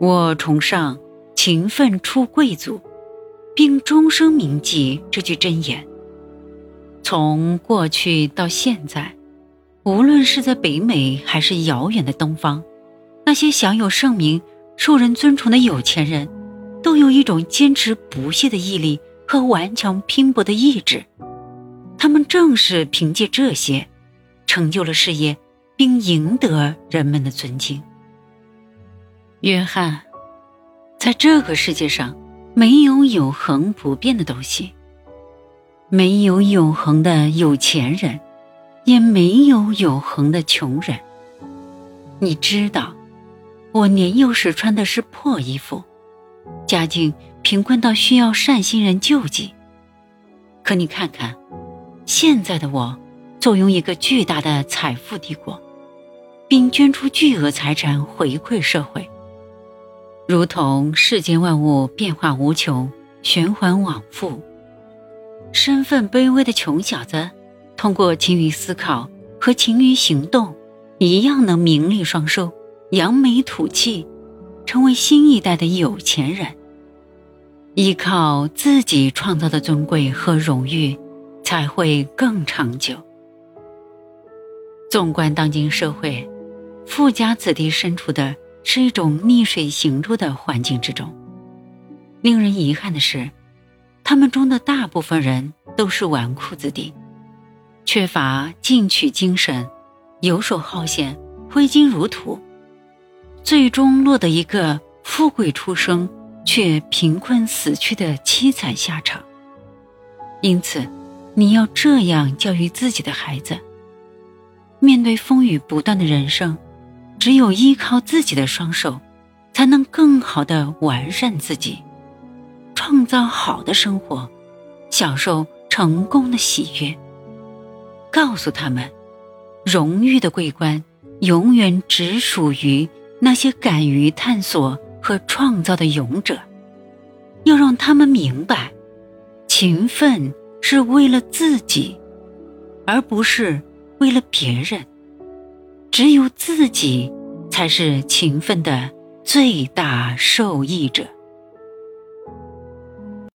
我崇尚勤奋出贵族，并终生铭记这句箴言。从过去到现在，无论是在北美还是遥远的东方，那些享有盛名、受人尊崇的有钱人，都有一种坚持不懈的毅力和顽强拼搏的意志。他们正是凭借这些，成就了事业，并赢得人们的尊敬。约翰，在这个世界上，没有永恒不变的东西。没有永恒的有钱人，也没有永恒的穷人。你知道，我年幼时穿的是破衣服，家境贫困到需要善心人救济。可你看看，现在的我，坐拥一个巨大的财富帝国，并捐出巨额财产回馈社会，如同世间万物变化无穷，循环往复。身份卑微的穷小子，通过勤于思考和勤于行动，一样能名利双收，扬眉吐气，成为新一代的有钱人。依靠自己创造的尊贵和荣誉，才会更长久。纵观当今社会，富家子弟身处的是一种逆水行舟的环境之中。令人遗憾的是。他们中的大部分人都是纨绔子弟，缺乏进取精神，游手好闲，挥金如土，最终落得一个富贵出生却贫困死去的凄惨下场。因此，你要这样教育自己的孩子：面对风雨不断的人生，只有依靠自己的双手，才能更好的完善自己。创造好的生活，享受成功的喜悦。告诉他们，荣誉的桂冠永远只属于那些敢于探索和创造的勇者。要让他们明白，勤奋是为了自己，而不是为了别人。只有自己才是勤奋的最大受益者。